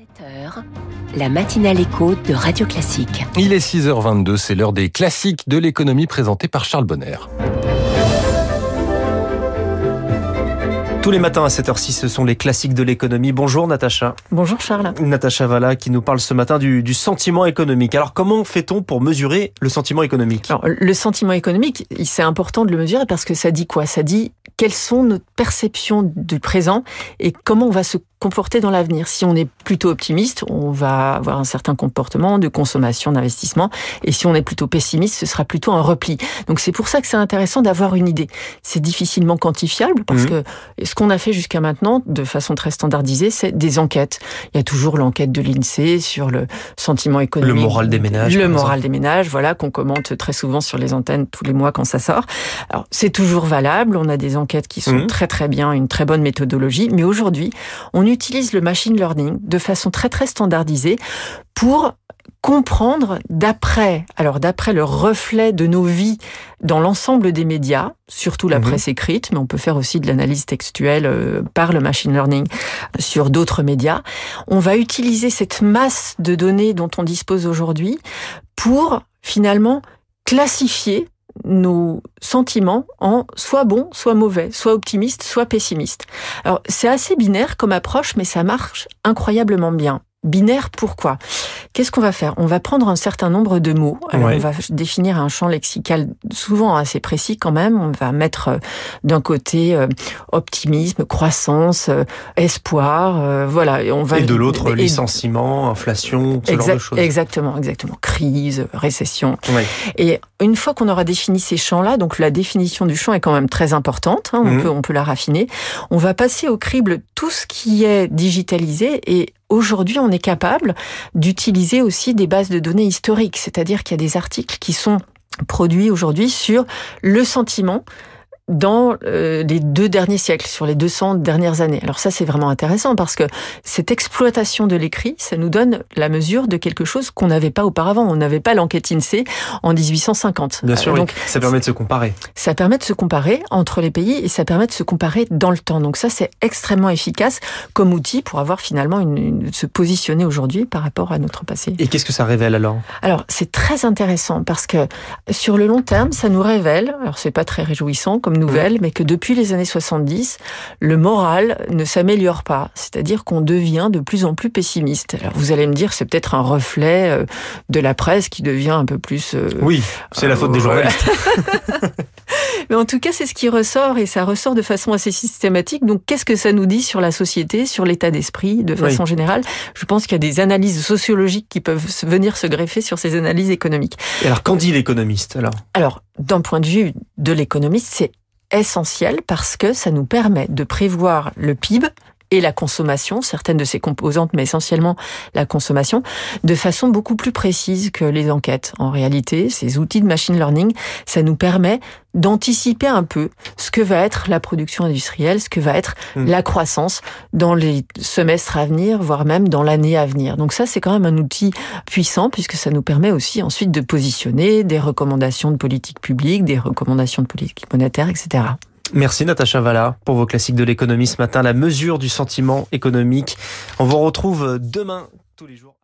7h, la matinale écho de Radio Classique. Il est 6h22, c'est l'heure des classiques de l'économie présentés par Charles Bonner. Tous les matins à 7h06, ce sont les classiques de l'économie. Bonjour Natacha. Bonjour Charles. Natacha Valla qui nous parle ce matin du, du sentiment économique. Alors comment fait-on pour mesurer le sentiment économique? Alors, Le sentiment économique, c'est important de le mesurer parce que ça dit quoi? Ça dit quelles sont nos perceptions du présent et comment on va se comporter dans l'avenir. Si on est plutôt optimiste, on va avoir un certain comportement de consommation, d'investissement. Et si on est plutôt pessimiste, ce sera plutôt un repli. Donc c'est pour ça que c'est intéressant d'avoir une idée. C'est difficilement quantifiable parce Mhm. que ce qu'on a fait jusqu'à maintenant, de façon très standardisée, c'est des enquêtes. Il y a toujours l'enquête de l'INSEE sur le sentiment économique. Le moral des ménages, Le moral exemple. des ménages, voilà, qu'on commente très souvent sur les antennes tous les mois quand ça sort. Alors, c'est toujours valable. On a des enquêtes qui sont Mhm. très très bien, une très bonne méthodologie. Mais aujourd'hui, on utilise le machine learning de façon très très standardisée pour comprendre d'après, alors d'après le reflet de nos vies dans l'ensemble des médias, surtout la Mhm. presse écrite, mais on peut faire aussi de l'analyse textuelle euh, par le machine learning sur d'autres médias. On va utiliser cette masse de données dont on dispose aujourd'hui pour finalement classifier nos sentiments en soit bons, soit mauvais, soit optimistes, soit pessimistes. Alors c'est assez binaire comme approche, mais ça marche incroyablement bien. Binaire, pourquoi? Qu'est-ce qu'on va faire? On va prendre un certain nombre de mots. Alors, Ouais. on va définir un champ lexical souvent assez précis quand même. On va mettre euh, d'un côté euh, optimisme, croissance, euh, espoir, euh, voilà. Et on va Et de l'autre, licenciement, inflation, ce genre de choses. Exactement, exactement. Crise, récession. Ouais. Et une fois qu'on aura défini ces champs-là, donc la définition du champ est quand même très importante, hein, on, Mhm. peut, on peut la raffiner, on va passer au crible tout ce qui est digitalisé et aujourd'hui on est capable d'utiliser aussi des bases de données historiques, c'est-à-dire qu'il y a des articles qui sont produits aujourd'hui sur le sentiment dans euh, les deux derniers siècles, sur les 200 dernières années. Alors ça, c'est vraiment intéressant parce que cette exploitation de l'écrit, ça nous donne la mesure de quelque chose qu'on n'avait pas auparavant. On n'avait pas l'enquête INSEE en 1850. Bien sûr, oui. Donc, ça permet de se comparer. ça permet de se comparer entre les pays et ça permet de se comparer dans le temps. Donc ça, c'est extrêmement efficace comme outil pour avoir finalement une, une- se positionner aujourd'hui par rapport à notre passé. Et qu'est-ce que ça révèle alors? Alors, c'est très intéressant parce que sur le long terme, ça nous révèle, alors c'est pas très réjouissant comme nouvelle, mais que depuis les années 70, le moral ne s'améliore pas. C'est-à-dire qu'on devient de plus en plus pessimiste. Alors, vous allez me dire, c'est peut-être un reflet euh, de la presse qui devient un peu plus... euh, Oui, c'est la faute des voilà. journalistes. Mais en tout cas, c'est ce qui ressort et ça ressort de façon assez systématique. Donc, qu'est-ce que ça nous dit sur la société, sur l'état d'esprit, de façon générale? Je pense qu'il y a des analyses sociologiques qui peuvent venir se greffer sur ces analyses économiques. Et alors, qu'en dit l'économiste alors? Alors, d'un point de vue de l'économiste, c'est essentiel parce que ça nous permet de prévoir le PIB et la consommation, certaines de ses composantes, mais essentiellement la consommation, de façon beaucoup plus précise que les enquêtes. En réalité, ces outils de machine learning, ça nous permet d'anticiper un peu ce que va être la production industrielle, ce que va être Mm. la croissance dans les semestres à venir, voire même dans l'année à venir. Donc ça, c'est quand même un outil puissant puisque ça nous permet aussi ensuite de positionner des recommandations de politique publique, des recommandations de politique monétaire, etc. Merci Natacha Valla pour vos classiques de l'économie ce matin, la mesure du sentiment économique. On vous retrouve demain tous les jours.